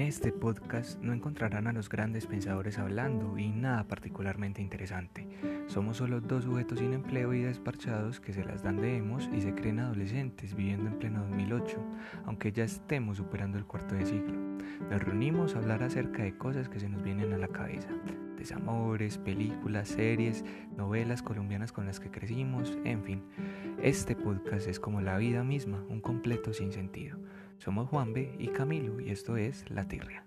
este podcast no encontrarán a los grandes pensadores hablando y nada particularmente interesante. Somos solo dos sujetos sin empleo y desparchados que se las dan de emos y se creen adolescentes viviendo en pleno 2008, aunque ya estemos superando el cuarto de siglo. Nos reunimos a hablar acerca de cosas que se nos vienen a la cabeza. Desamores, películas, series, novelas colombianas con las que crecimos, en fin. Este podcast es como la vida misma, un completo sin sentido. Somos Juan B y Camilo y esto es La Tirria.